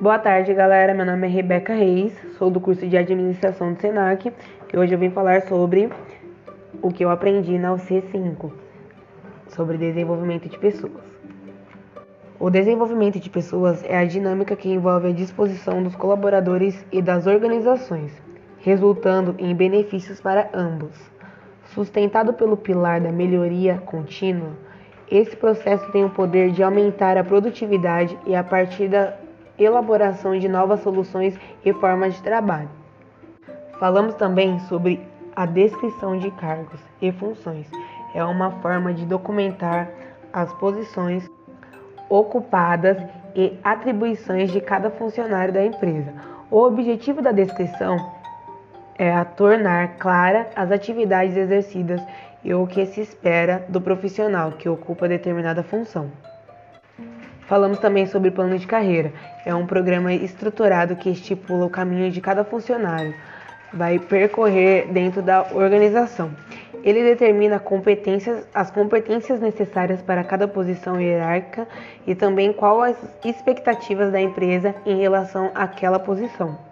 Boa tarde, galera. Meu nome é Rebeca Reis, sou do curso de Administração do Senac e hoje eu vim falar sobre o que eu aprendi na UC5, sobre desenvolvimento de pessoas. O desenvolvimento de pessoas é a dinâmica que envolve a disposição dos colaboradores e das organizações, resultando em benefícios para ambos. Sustentado pelo pilar da melhoria contínua, esse processo tem o poder de aumentar a produtividade e a partir da elaboração de novas soluções e formas de trabalho. Falamos também sobre a descrição de cargos e funções. É uma forma de documentar as posições ocupadas e atribuições de cada funcionário da empresa. O objetivo da descrição é a tornar clara as atividades exercidas e o que se espera do profissional que ocupa determinada função. Falamos também sobre plano de carreira. É um programa estruturado que estipula o caminho de cada funcionário, vai percorrer dentro da organização. Ele determina competências, as competências necessárias para cada posição hierárquica e também quais as expectativas da empresa em relação àquela posição.